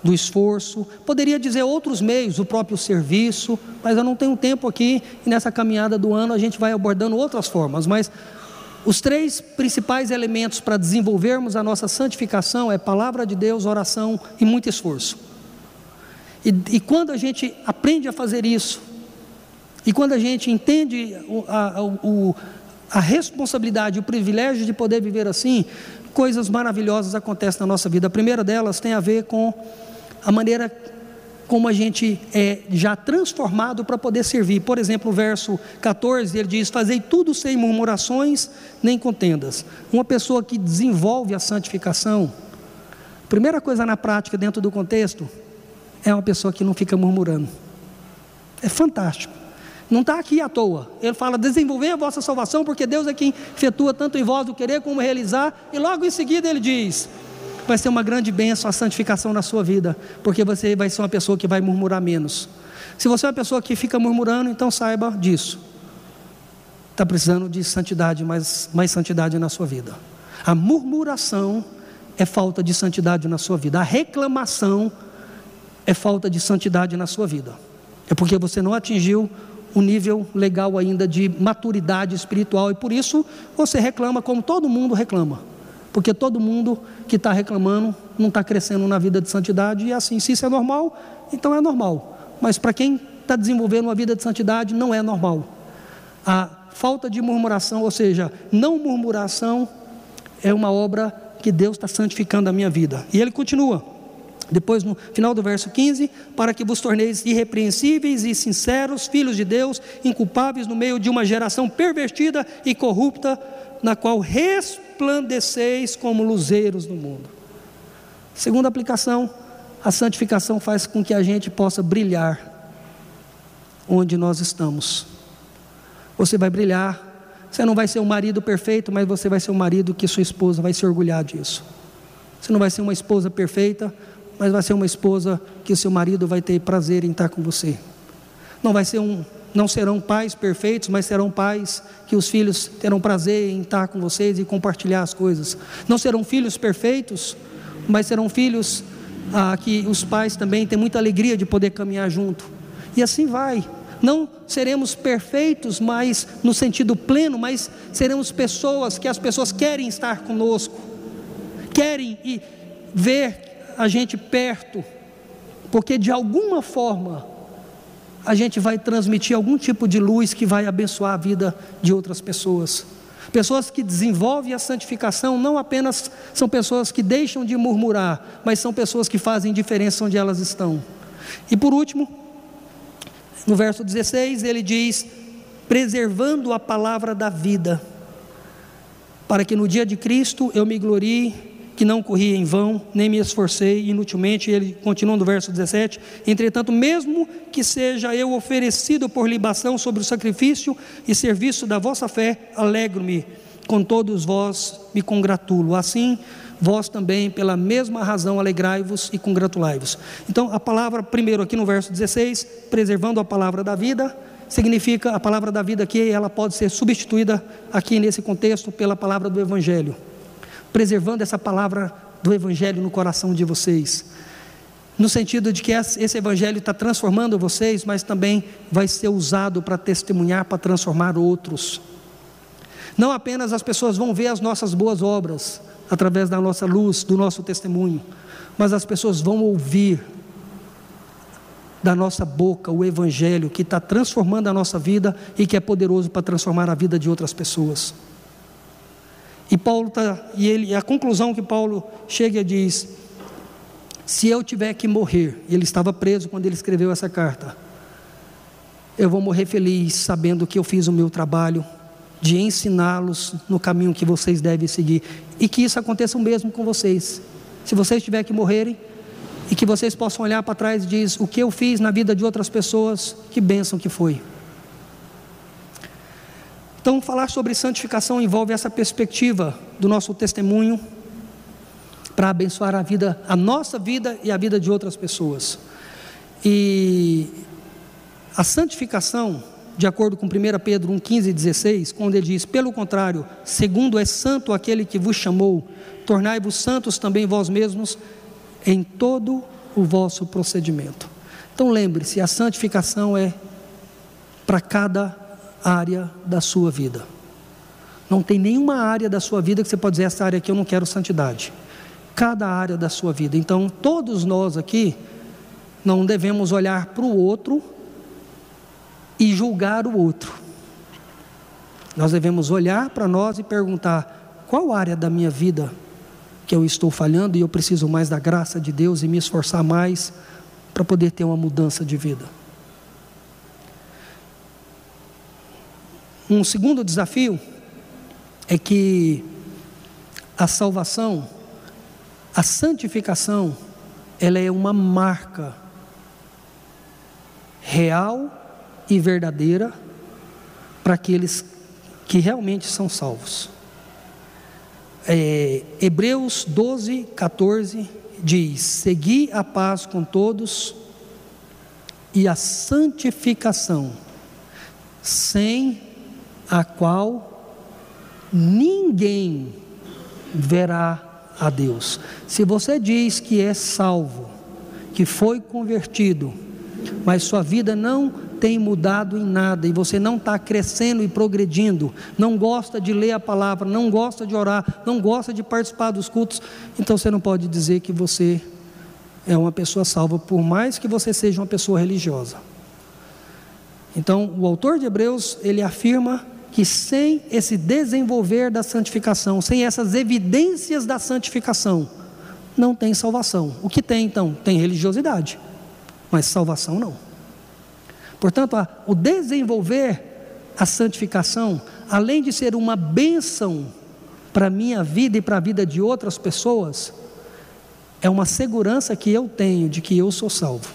do esforço, poderia dizer outros meios, o próprio serviço, mas eu não tenho tempo aqui e nessa caminhada do ano a gente vai abordando outras formas, mas os três principais elementos para desenvolvermos a nossa santificação é palavra de Deus, oração e muito esforço. E, e quando a gente aprende a fazer isso, e quando a gente entende a, a, responsabilidade, o privilégio de poder viver assim, coisas maravilhosas acontecem na nossa vida. A primeira delas tem a ver com a maneira como a gente é já transformado para poder servir. Por exemplo, o verso 14, ele diz: Fazei tudo sem murmurações nem contendas. Uma pessoa que desenvolve a santificação, primeira coisa na prática, dentro do contexto, é uma pessoa que não fica murmurando. É fantástico. Não está aqui à toa. Ele fala: desenvolver a vossa salvação, porque Deus é quem efetua tanto em vós o querer como realizar. E logo em seguida ele diz: vai ser uma grande bênção a santificação na sua vida, porque você vai ser uma pessoa que vai murmurar menos. Se você é uma pessoa que fica murmurando, então saiba disso. Está precisando de santidade, mais, mais santidade na sua vida. A murmuração é falta de santidade na sua vida. A reclamação é falta de santidade na sua vida. É porque você não atingiu um nível legal ainda de maturidade espiritual e por isso você reclama como todo mundo reclama. Porque todo mundo que está reclamando não está crescendo na vida de santidade, e assim, se isso é normal, então é normal. Mas para quem está desenvolvendo uma vida de santidade, não é normal. A falta de murmuração, ou seja, não murmuração, é uma obra que Deus está santificando a minha vida. E ele continua, depois no final do verso 15: Para que vos torneis irrepreensíveis e sinceros, filhos de Deus, inculpáveis no meio de uma geração pervertida e corrupta, na qual resplandeceis como luzeiros no mundo. Segunda aplicação, a santificação faz com que a gente possa brilhar onde nós estamos. Você vai brilhar, você não vai ser um marido perfeito, mas você vai ser um marido que sua esposa vai se orgulhar disso. Você não vai ser uma esposa perfeita, mas vai ser uma esposa que seu marido vai ter prazer em estar com você. Não vai ser um não serão pais perfeitos, mas serão pais que os filhos terão prazer em estar com vocês e compartilhar as coisas. Não serão filhos perfeitos, mas serão filhos ah, que os pais também têm muita alegria de poder caminhar junto. E assim vai. Não seremos perfeitos, mas no sentido pleno, mas seremos pessoas que as pessoas querem estar conosco, querem e ver a gente perto, porque de alguma forma a gente vai transmitir algum tipo de luz que vai abençoar a vida de outras pessoas. Pessoas que desenvolvem a santificação não apenas são pessoas que deixam de murmurar, mas são pessoas que fazem diferença onde elas estão. E por último, no verso 16, ele diz: preservando a palavra da vida, para que no dia de Cristo eu me glorie que não corri em vão, nem me esforcei inutilmente. Ele continua no verso 17: Entretanto, mesmo que seja eu oferecido por libação sobre o sacrifício e serviço da vossa fé, alegro-me com todos vós, me congratulo. Assim, vós também, pela mesma razão, alegrai-vos e congratulai-vos. Então, a palavra, primeiro aqui no verso 16, preservando a palavra da vida, significa a palavra da vida aqui, ela pode ser substituída aqui nesse contexto pela palavra do Evangelho, preservando essa palavra do Evangelho no coração de vocês, no sentido de que esse Evangelho está transformando vocês, mas também vai ser usado para testemunhar, para transformar outros. Não apenas as pessoas vão ver as nossas boas obras através da nossa luz, do nosso testemunho, mas as pessoas vão ouvir da nossa boca o Evangelho que está transformando a nossa vida e que é poderoso para transformar a vida de outras pessoas. E Paulo tá, e ele, a conclusão que Paulo chega diz: se eu tiver que morrer, ele estava preso quando ele escreveu essa carta, eu vou morrer feliz sabendo que eu fiz o meu trabalho de ensiná-los no caminho que vocês devem seguir e que isso aconteça o mesmo com vocês. Se vocês tiverem que morrerem, e que vocês possam olhar para trás e dizer: o que eu fiz na vida de outras pessoas, que bênção que foi. Então, falar sobre santificação envolve essa perspectiva do nosso testemunho para abençoar a vida, a nossa vida e a vida de outras pessoas. E a santificação, de acordo com 1 Pedro 1, 15 e 16, quando ele diz: Pelo contrário, segundo é santo aquele que vos chamou, tornai-vos santos também vós mesmos em todo o vosso procedimento. Então lembre-se, a santificação é para cada área da sua vida. Não tem nenhuma área da sua vida que você pode dizer, essa área aqui eu não quero santidade. Cada área da sua vida. Então, todos nós aqui não devemos olhar para o outro e julgar o outro. Nós devemos olhar para nós e perguntar: qual área da minha vida que eu estou falhando e eu preciso mais da graça de Deus e me esforçar mais para poder ter uma mudança de vida. Um segundo desafio é que a salvação, a santificação, ela é uma marca real e verdadeira para aqueles que realmente são salvos. É, Hebreus 12, 14 diz: Segui a paz com todos e a santificação, sem a qual ninguém verá a Deus. Se você diz que é salvo, que foi convertido, mas sua vida não tem mudado em nada e você não está crescendo e progredindo, não gosta de ler a palavra, não gosta de orar, não gosta de participar dos cultos, então você não pode dizer que você é uma pessoa salva, por mais que você seja uma pessoa religiosa. Então, o autor de Hebreus, ele afirma que sem esse desenvolver da santificação, sem essas evidências da santificação, não tem salvação. O que tem então? Tem religiosidade, mas salvação não. Portanto, a, o desenvolver a santificação, além de ser uma bênção para a minha vida e para a vida de outras pessoas, é uma segurança que eu tenho de que eu sou salvo.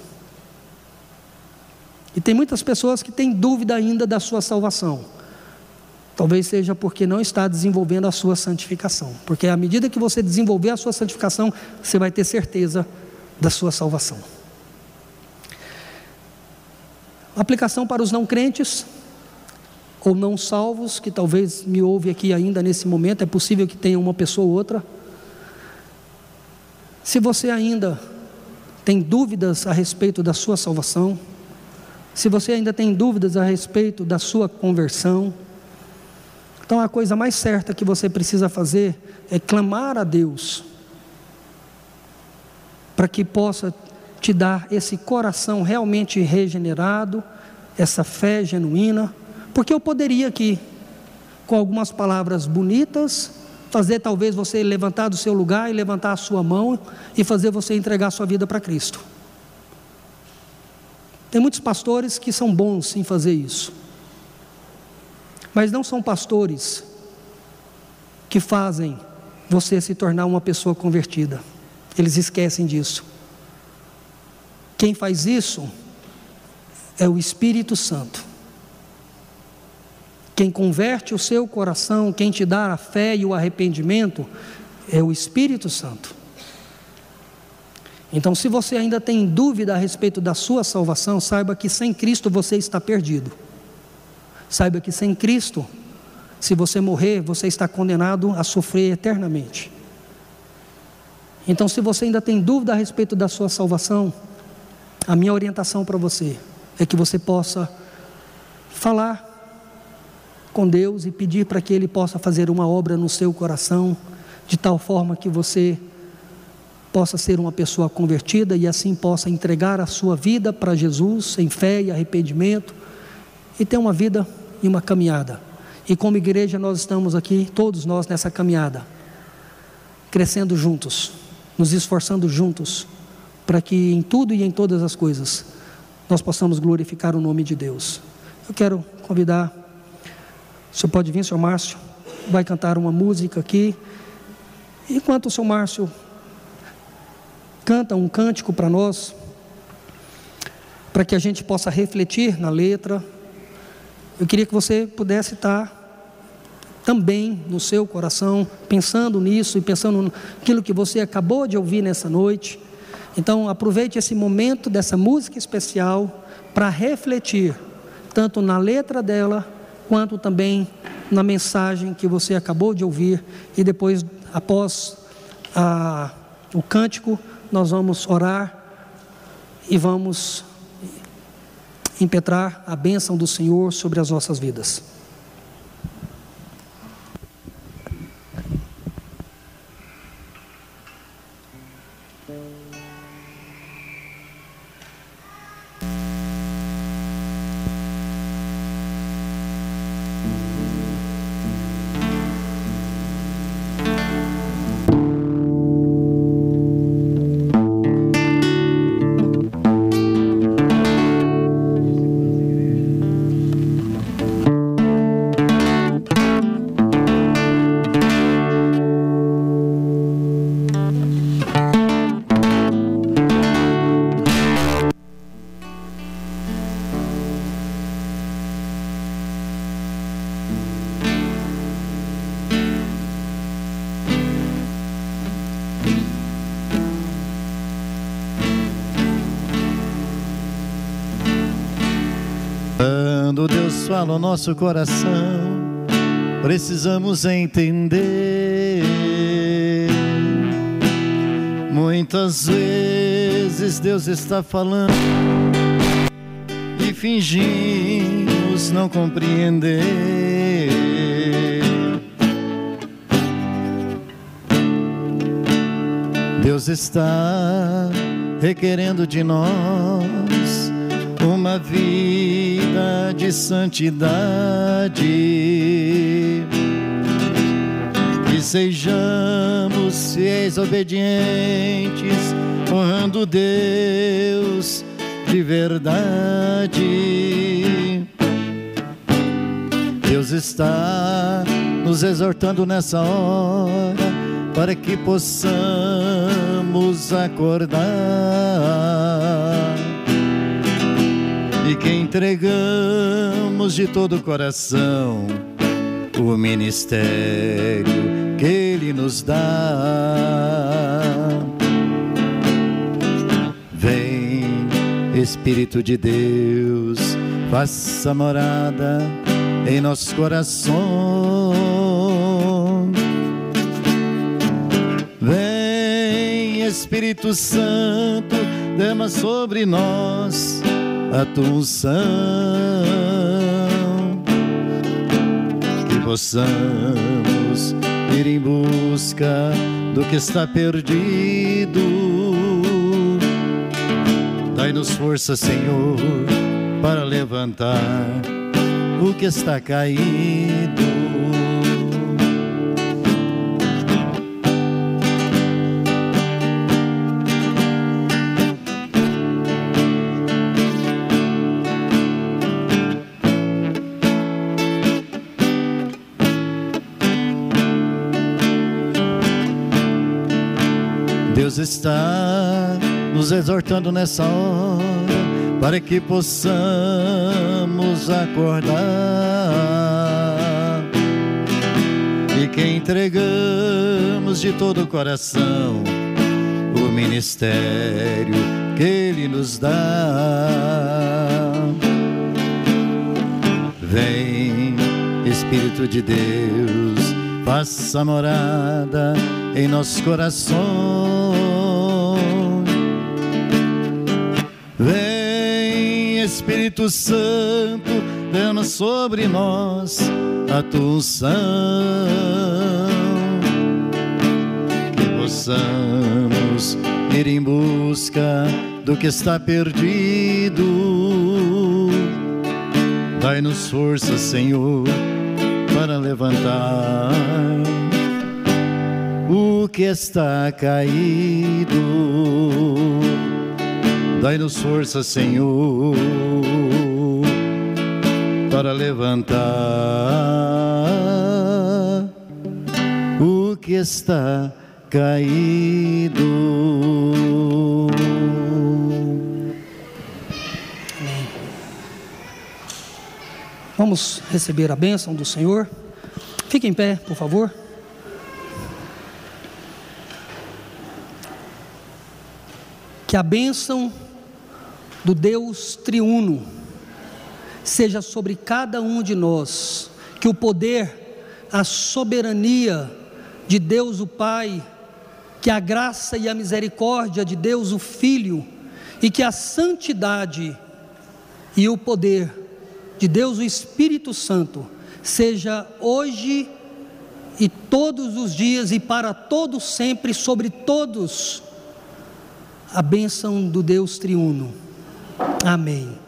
E tem muitas pessoas que têm dúvida ainda da sua salvação. Talvez seja porque não está desenvolvendo a sua santificação. Porque à medida que você desenvolver a sua santificação, você vai ter certeza da sua salvação. Aplicação para os não crentes ou não salvos, que talvez me ouve aqui ainda nesse momento, é possível que tenha uma pessoa ou outra. Se você ainda tem dúvidas a respeito da sua salvação, se você ainda tem dúvidas a respeito da sua conversão, então a coisa mais certa que você precisa fazer é clamar a Deus para que possa te dar esse coração realmente regenerado, essa fé genuína, porque eu poderia aqui, com algumas palavras bonitas, fazer talvez você levantar do seu lugar e levantar a sua mão e fazer você entregar a sua vida para Cristo. Tem muitos pastores que são bons em fazer isso, mas não são pastores que fazem você se tornar uma pessoa convertida. Eles esquecem disso. Quem faz isso é o Espírito Santo. Quem converte o seu coração, quem te dá a fé e o arrependimento, é o Espírito Santo. Então, se você ainda tem dúvida a respeito da sua salvação, saiba que sem Cristo você está perdido. Saiba que sem Cristo, se você morrer, você está condenado a sofrer eternamente. Então, se você ainda tem dúvida a respeito da sua salvação, a minha orientação para você é que você possa falar com Deus e pedir para que Ele possa fazer uma obra no seu coração, de tal forma que você possa ser uma pessoa convertida e assim possa entregar a sua vida para Jesus em fé e arrependimento e ter uma vida e uma caminhada. E como igreja nós estamos aqui, todos nós nessa caminhada, crescendo juntos, nos esforçando juntos, para que em tudo e em todas as coisas nós possamos glorificar o nome de Deus. Eu quero convidar, o senhor pode vir, senhor Márcio, vai cantar uma música aqui. Enquanto o senhor Márcio canta um cântico para nós, para que a gente possa refletir na letra. Eu queria que você pudesse estar também no seu coração, pensando nisso e pensando naquilo que você acabou de ouvir nessa noite. Então, aproveite esse momento dessa música especial para refletir, tanto na letra dela, quanto também na mensagem que você acabou de ouvir. E depois, após a, o cântico, nós vamos orar e vamos impetrar a bênção do Senhor sobre as nossas vidas. Fala o nosso coração, precisamos entender. Muitas vezes Deus está falando e fingimos não compreender. Deus está requerendo de nós uma vida de santidade. Que sejamos fiéis, obedientes, honrando Deus de verdade. Deus está nos exortando nessa hora para que possamos acordar e que entregamos de todo o coração o ministério que Ele nos dá. Vem, Espírito de Deus, faça morada em nossos corações. Vem, Espírito Santo, derrama sobre nós a tua unção, que possamos ir em busca do que está perdido. Dai-nos força, Senhor, para levantar o que está caído Deus está nos exortando nessa hora para que possamos acordar e que entregamos de todo o coração o ministério que Ele nos dá. Vem, Espírito de Deus, faça morada em nossos corações. Espírito Santo, dando sobre nós a tua unção. Que possamos ir em busca do que está perdido. Dai-nos força, Senhor, para levantar o que está caído. Dai-nos força, Senhor, para levantar o que está caído. Vamos receber a bênção do Senhor. Fique em pé, por favor. Que a bênção do Deus triuno seja sobre cada um de nós, que o poder, a soberania de Deus o Pai, que a graça e a misericórdia de Deus o Filho e que a santidade e o poder de Deus o Espírito Santo seja hoje e todos os dias e para todos sempre sobre todos a bênção do Deus triuno. Amém.